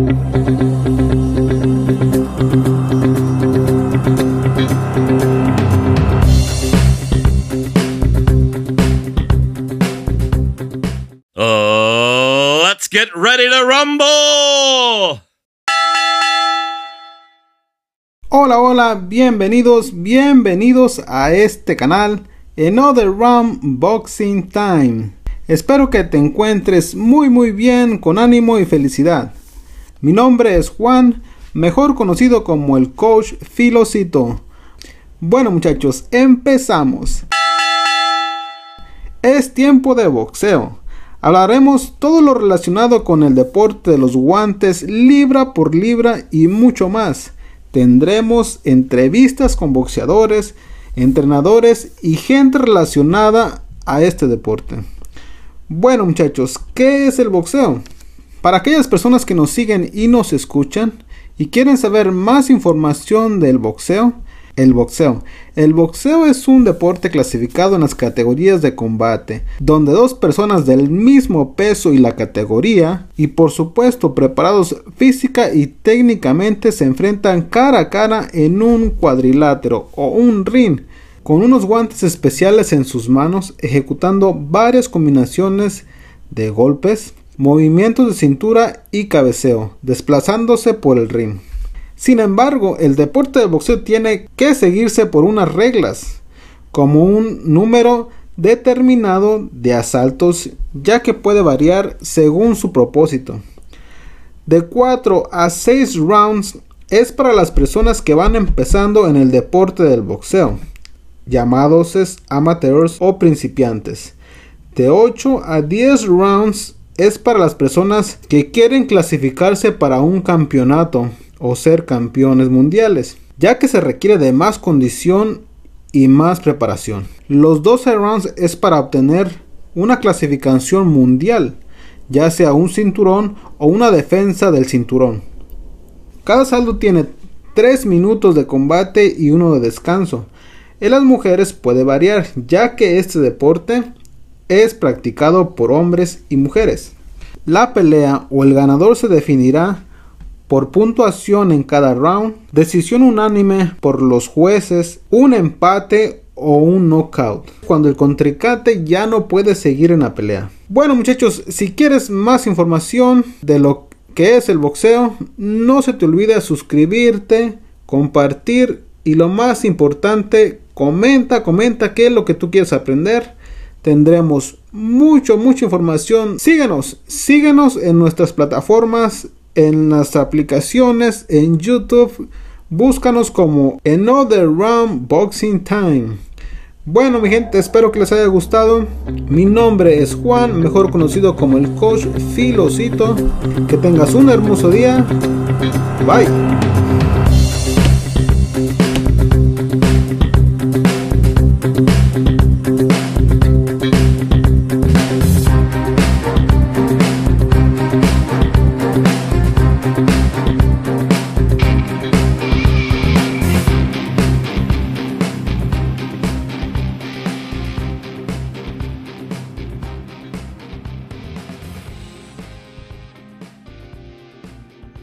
Uh, let's get ready to rumble. Hola, hola, bienvenidos, bienvenidos a este canal Another Rum Boxing Time. Espero que te encuentres muy muy bien, con ánimo y felicidad. Mi nombre es Juan, mejor conocido como el coach Filocito. Bueno muchachos, empezamos. Es tiempo de boxeo. Hablaremos todo lo relacionado con el deporte de los guantes libra por libra y mucho más. Tendremos entrevistas con boxeadores, entrenadores y gente relacionada a este deporte. Bueno muchachos, ¿qué es el boxeo? Para aquellas personas que nos siguen y nos escuchan y quieren saber más información del boxeo, el boxeo. El boxeo es un deporte clasificado en las categorías de combate, donde dos personas del mismo peso y la categoría, y por supuesto preparados física y técnicamente, se enfrentan cara a cara en un cuadrilátero o un ring, con unos guantes especiales en sus manos, ejecutando varias combinaciones de golpes, movimientos de cintura y cabeceo, desplazándose por el ring. Sin embargo, el deporte de boxeo tiene que seguirse por unas reglas, como un número determinado de asaltos, ya que puede variar según su propósito. De 4 a 6 rounds es para las personas que van empezando en el deporte del boxeo, llamados amateurs o principiantes. De 8 a 10 rounds es para las personas que quieren clasificarse para un campeonato o ser campeones mundiales, ya que se requiere de más condición y más preparación. Los 12 rounds es para obtener una clasificación mundial, ya sea un cinturón o una defensa del cinturón. Cada saldo tiene 3 minutos de combate y uno de descanso. En las mujeres puede variar, ya que este deporte es practicado por hombres y mujeres. La pelea o el ganador se definirá por puntuación en cada round, decisión unánime por los jueces, un empate o un knockout, cuando el contrincante ya no puede seguir en la pelea. Bueno muchachos, si quieres más información de lo que es el boxeo, no se te olvide suscribirte, compartir y lo más importante, comenta, comenta qué es lo que tú quieres aprender. Tendremos mucho, mucha información. Síguenos, síguenos en nuestras plataformas en las aplicaciones en YouTube. Búscanos como Another Round Boxing Time. Bueno mi gente, espero que les haya gustado. Mi nombre es Juan, mejor conocido como el coach Filocito. Que tengas un hermoso día. Bye.